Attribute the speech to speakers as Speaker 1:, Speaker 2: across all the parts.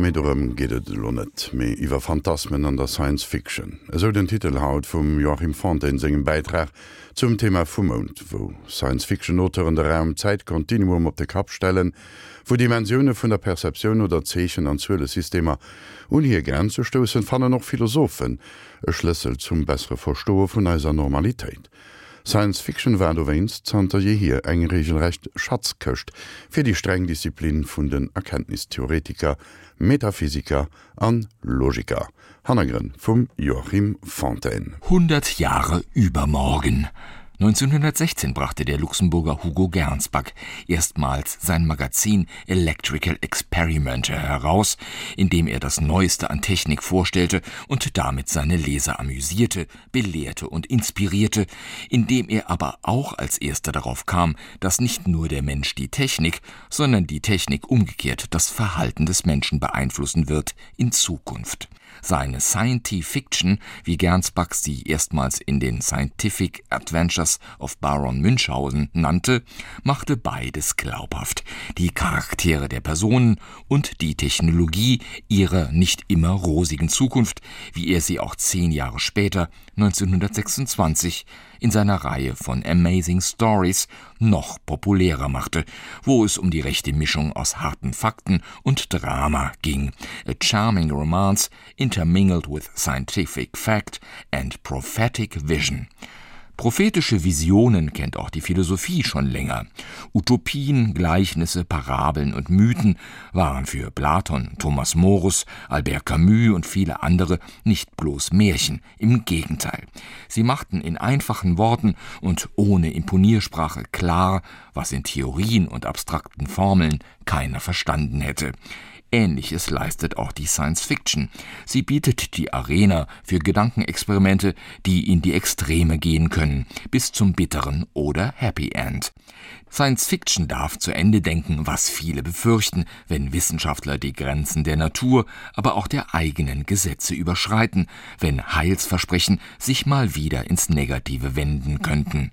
Speaker 1: méem geet lo net méi iwwer Phantasmen an der Science Fiction. Es eso den Titelhaut vum Joachim Fante en segem Beitrag zum Thema Fumund, wo Science Fiction-Oen der Raum Zeitkontinuum op de Kap stellen, wo Dimensionioune vun der Perception oder Zeechen an zule Systemer unhir gern zu stossen fannnen noch Philosophen, e Schlüssel zum bessere Verstoe vun eiser Normalitéit. Science Fiction war du west zanter je hier eng regelrecht Schatz köcht fir die streng Disziplinen vun den Erkenntnistheoretiker, Metaphysiker an Logiker. Hannegren vum Joachim Fontaine.
Speaker 2: 100 Jahre übermorgen. 1916 brachte der Luxemburger Hugo Gernsback erstmals sein Magazin Electrical Experiment heraus, in dem er das Neueste an Technik vorstellte und damit seine Leser amüsierte, belehrte und inspirierte, indem er aber auch als erster darauf kam, dass nicht nur der Mensch die Technik, sondern die Technik umgekehrt das Verhalten des Menschen beeinflussen wird in Zukunft. Seine Science Fiction, wie Gernsbach sie erstmals in den Scientific Adventures of Baron Münchhausen nannte, machte beides glaubhaft. Die Charaktere der Personen und die Technologie ihrer nicht immer rosigen Zukunft, wie er sie auch zehn Jahre später 1926 in seiner Reihe von Amazing Stories noch populärer machte, wo es um die rechte Mischung aus harten Fakten und Drama ging. A charming romance intermingled with scientific fact and prophetic vision. Prophetische Visionen kennt auch die Philosophie schon länger. Utopien, Gleichnisse, Parabeln und Mythen waren für Platon, Thomas Morus, Albert Camus und viele andere nicht bloß Märchen, im Gegenteil. Sie machten in einfachen Worten und ohne Imponiersprache klar, was in Theorien und abstrakten Formeln keiner verstanden hätte. Ähnliches leistet auch die Science Fiction. Sie bietet die Arena für Gedankenexperimente, die in die Extreme gehen können, bis zum bitteren oder Happy End. Science Fiction darf zu Ende denken, was viele befürchten, wenn Wissenschaftler die Grenzen der Natur, aber auch der eigenen Gesetze überschreiten, wenn Heilsversprechen sich mal wieder ins Negative wenden könnten.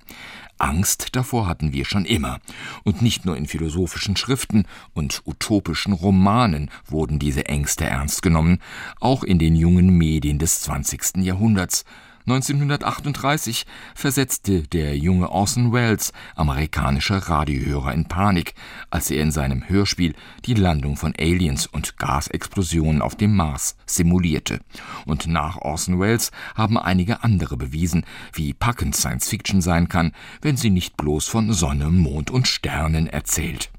Speaker 2: Angst davor hatten wir schon immer, und nicht nur in philosophischen Schriften und utopischen Romanen wurden diese Ängste ernst genommen, auch in den jungen Medien des 20. Jahrhunderts 1938 versetzte der junge Orson Welles amerikanische Radiohörer in Panik, als er in seinem Hörspiel die Landung von Aliens und Gasexplosionen auf dem Mars simulierte. Und nach Orson Welles haben einige andere bewiesen, wie packend Science Fiction sein kann, wenn sie nicht bloß von Sonne, Mond und Sternen erzählt.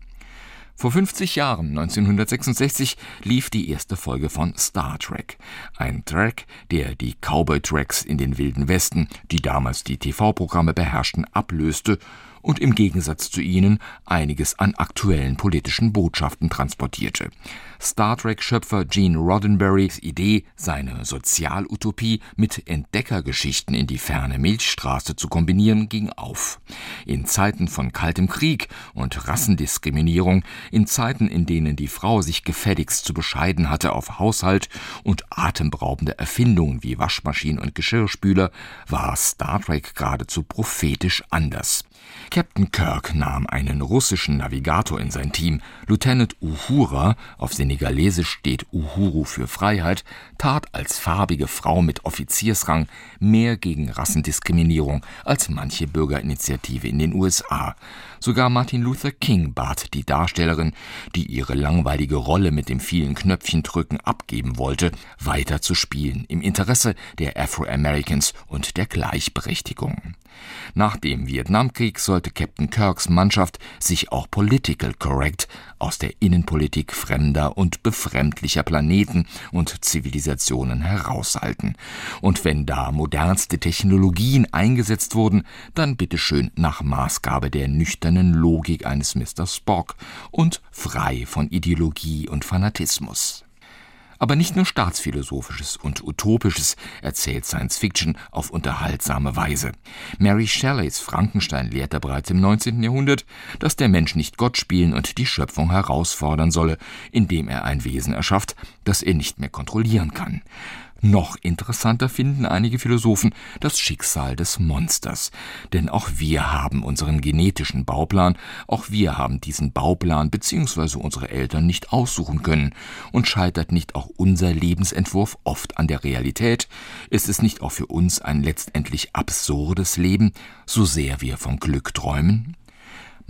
Speaker 2: Vor 50 Jahren 1966 lief die erste Folge von Star Trek, ein Track, der die Cowboy Tracks in den wilden Westen, die damals die TV-Programme beherrschten, ablöste und im Gegensatz zu ihnen einiges an aktuellen politischen Botschaften transportierte. Star Trek-Schöpfer Gene Roddenberrys Idee, seine Sozialutopie mit Entdeckergeschichten in die ferne Milchstraße zu kombinieren, ging auf. In Zeiten von kaltem Krieg und Rassendiskriminierung, in Zeiten, in denen die Frau sich gefälligst zu bescheiden hatte auf Haushalt und atemberaubende Erfindungen wie Waschmaschinen und Geschirrspüler, war Star Trek geradezu prophetisch anders. Captain Kirk nahm einen russischen Navigator in sein Team. Lieutenant Uhura, auf Senegalesisch steht Uhuru für Freiheit, tat als farbige Frau mit Offiziersrang mehr gegen Rassendiskriminierung als manche Bürgerinitiative in den USA. Sogar Martin Luther King bat die Darstellerin, die ihre langweilige Rolle mit dem vielen Knöpfchendrücken abgeben wollte, weiter zu spielen im Interesse der Afroamericans und der Gleichberechtigung. Nach dem Vietnamkrieg sollte Captain Kirks Mannschaft sich auch political correct aus der Innenpolitik fremder und befremdlicher Planeten und Zivilisationen heraushalten. Und wenn da modernste Technologien eingesetzt wurden, dann bitteschön nach Maßgabe der nüchternen Logik eines Mr. Spock und frei von Ideologie und Fanatismus. Aber nicht nur staatsphilosophisches und utopisches erzählt Science Fiction auf unterhaltsame Weise. Mary Shelleys Frankenstein lehrte bereits im 19. Jahrhundert, dass der Mensch nicht Gott spielen und die Schöpfung herausfordern solle, indem er ein Wesen erschafft, das er nicht mehr kontrollieren kann. Noch interessanter finden einige Philosophen das Schicksal des Monsters. Denn auch wir haben unseren genetischen Bauplan, auch wir haben diesen Bauplan bzw. unsere Eltern nicht aussuchen können. Und scheitert nicht auch unser Lebensentwurf oft an der Realität? Ist es nicht auch für uns ein letztendlich absurdes Leben, so sehr wir vom Glück träumen?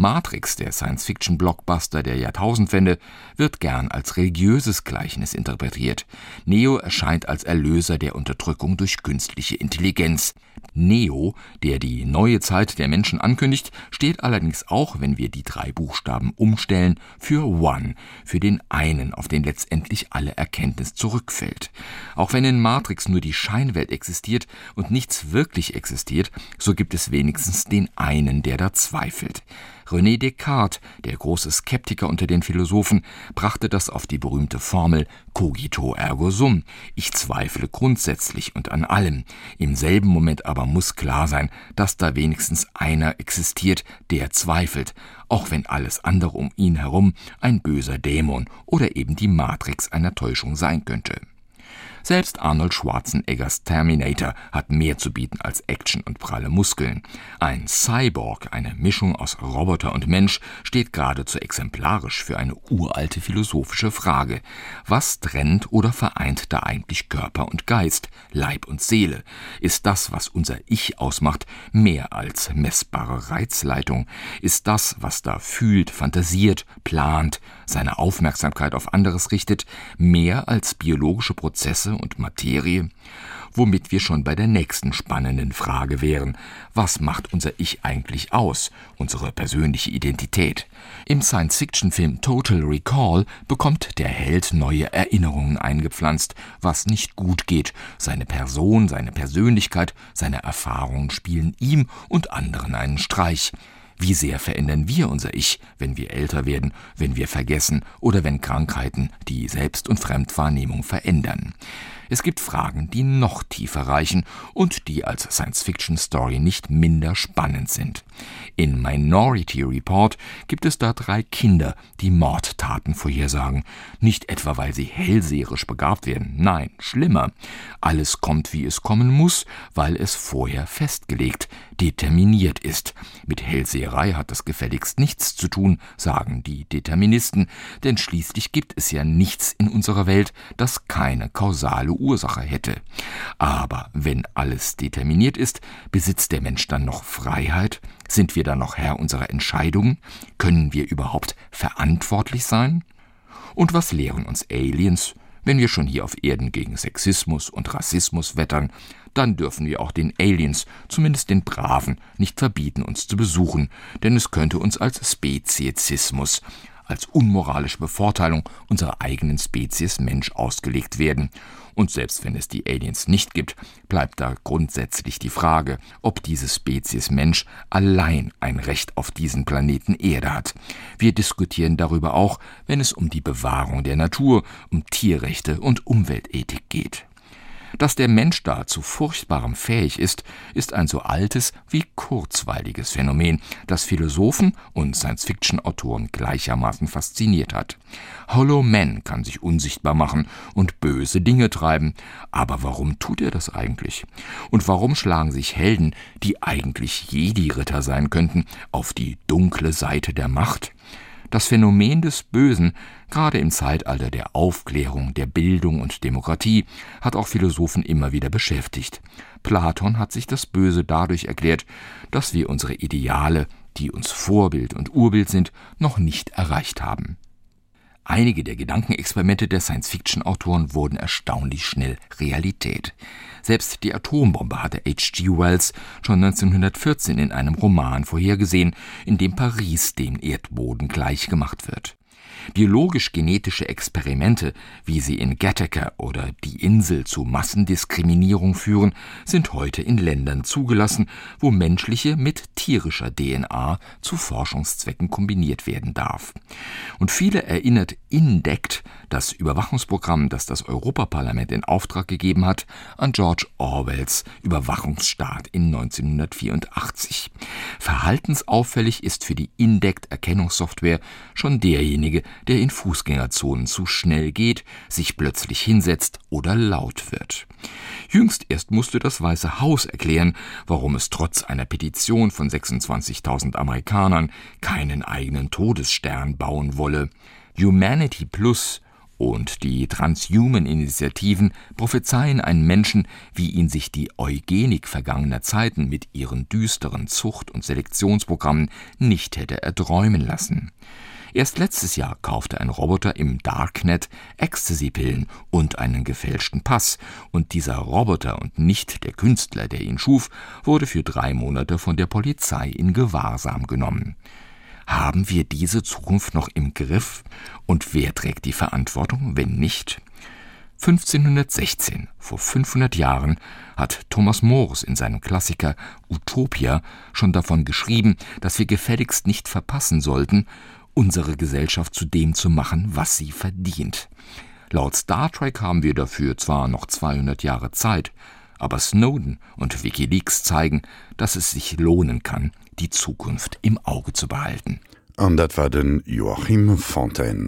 Speaker 2: Matrix, der Science-Fiction-Blockbuster der Jahrtausendwende, wird gern als religiöses Gleichnis interpretiert. Neo erscheint als Erlöser der Unterdrückung durch künstliche Intelligenz. Neo, der die neue Zeit der Menschen ankündigt, steht allerdings auch, wenn wir die drei Buchstaben umstellen, für One, für den einen, auf den letztendlich alle Erkenntnis zurückfällt. Auch wenn in Matrix nur die Scheinwelt existiert und nichts wirklich existiert, so gibt es wenigstens den einen, der da zweifelt. René Descartes, der große Skeptiker unter den Philosophen, brachte das auf die berühmte Formel cogito ergo sum. Ich zweifle grundsätzlich und an allem. Im selben Moment aber muss klar sein, dass da wenigstens einer existiert, der zweifelt, auch wenn alles andere um ihn herum ein böser Dämon oder eben die Matrix einer Täuschung sein könnte. Selbst Arnold Schwarzeneggers Terminator hat mehr zu bieten als Action und pralle Muskeln. Ein Cyborg, eine Mischung aus Roboter und Mensch, steht geradezu exemplarisch für eine uralte philosophische Frage. Was trennt oder vereint da eigentlich Körper und Geist, Leib und Seele? Ist das, was unser Ich ausmacht, mehr als messbare Reizleitung? Ist das, was da fühlt, fantasiert, plant, seine Aufmerksamkeit auf anderes richtet, mehr als biologische Prozesse und Materie, womit wir schon bei der nächsten spannenden Frage wären: Was macht unser Ich eigentlich aus, unsere persönliche Identität? Im Science-Fiction-Film Total Recall bekommt der Held neue Erinnerungen eingepflanzt, was nicht gut geht. Seine Person, seine Persönlichkeit, seine Erfahrungen spielen ihm und anderen einen Streich. Wie sehr verändern wir unser Ich, wenn wir älter werden, wenn wir vergessen oder wenn Krankheiten die Selbst- und Fremdwahrnehmung verändern? Es gibt Fragen, die noch tiefer reichen und die als Science-Fiction-Story nicht minder spannend sind. In Minority Report gibt es da drei Kinder, die Mordtaten vorhersagen. Nicht etwa, weil sie hellseherisch begabt werden. Nein, schlimmer. Alles kommt, wie es kommen muss, weil es vorher festgelegt, determiniert ist. Mit Hellseherei hat das gefälligst nichts zu tun, sagen die Deterministen, denn schließlich gibt es ja nichts in unserer Welt, das keine kausale Ursache hätte. Aber wenn alles determiniert ist, besitzt der Mensch dann noch Freiheit? Sind wir dann noch Herr unserer Entscheidungen? Können wir überhaupt verantwortlich sein? Und was lehren uns Aliens? Wenn wir schon hier auf Erden gegen Sexismus und Rassismus wettern, dann dürfen wir auch den Aliens, zumindest den Braven, nicht verbieten, uns zu besuchen, denn es könnte uns als Speziesismus, als unmoralische Bevorteilung unserer eigenen Spezies Mensch ausgelegt werden. Und selbst wenn es die Aliens nicht gibt, bleibt da grundsätzlich die Frage, ob diese Spezies Mensch allein ein Recht auf diesen Planeten Erde hat. Wir diskutieren darüber auch, wenn es um die Bewahrung der Natur, um Tierrechte und Umweltethik geht. Dass der Mensch da zu furchtbarem fähig ist, ist ein so altes wie kurzweiliges Phänomen, das Philosophen und Science-Fiction-Autoren gleichermaßen fasziniert hat. Hollow Man kann sich unsichtbar machen und böse Dinge treiben. Aber warum tut er das eigentlich? Und warum schlagen sich Helden, die eigentlich Jedi-Ritter sein könnten, auf die dunkle Seite der Macht? Das Phänomen des Bösen, gerade im Zeitalter der Aufklärung, der Bildung und Demokratie, hat auch Philosophen immer wieder beschäftigt. Platon hat sich das Böse dadurch erklärt, dass wir unsere Ideale, die uns Vorbild und Urbild sind, noch nicht erreicht haben. Einige der Gedankenexperimente der Science-Fiction-Autoren wurden erstaunlich schnell Realität. Selbst die Atombombe hatte H.G. Wells schon 1914 in einem Roman vorhergesehen, in dem Paris dem Erdboden gleichgemacht wird. Biologisch-genetische Experimente, wie sie in Gattaker oder die Insel zu Massendiskriminierung führen, sind heute in Ländern zugelassen, wo menschliche mit tierischer DNA zu Forschungszwecken kombiniert werden darf. Und viele erinnert indeckt das Überwachungsprogramm, das das Europaparlament in Auftrag gegeben hat, an George Orwells Überwachungsstaat in 1984. Verhaltensauffällig ist für die Indect-Erkennungssoftware schon derjenige, der in Fußgängerzonen zu schnell geht, sich plötzlich hinsetzt oder laut wird. Jüngst erst musste das Weiße Haus erklären, warum es trotz einer Petition von 26.000 Amerikanern keinen eigenen Todesstern bauen wolle. Humanity Plus und die Transhuman-Initiativen prophezeien einen Menschen, wie ihn sich die Eugenik vergangener Zeiten mit ihren düsteren Zucht- und Selektionsprogrammen nicht hätte erträumen lassen. Erst letztes Jahr kaufte ein Roboter im Darknet Ecstasy-Pillen und einen gefälschten Pass, und dieser Roboter und nicht der Künstler, der ihn schuf, wurde für drei Monate von der Polizei in Gewahrsam genommen. Haben wir diese Zukunft noch im Griff? Und wer trägt die Verantwortung, wenn nicht? 1516, vor 500 Jahren, hat Thomas Moores in seinem Klassiker Utopia schon davon geschrieben, dass wir gefälligst nicht verpassen sollten, unsere Gesellschaft zu dem zu machen, was sie verdient. Laut Star Trek haben wir dafür zwar noch 200 Jahre Zeit, aber Snowden und Wikileaks zeigen, dass es sich lohnen kann, die Zukunft im Auge zu behalten.
Speaker 1: An dat war den Joachim Fontaine.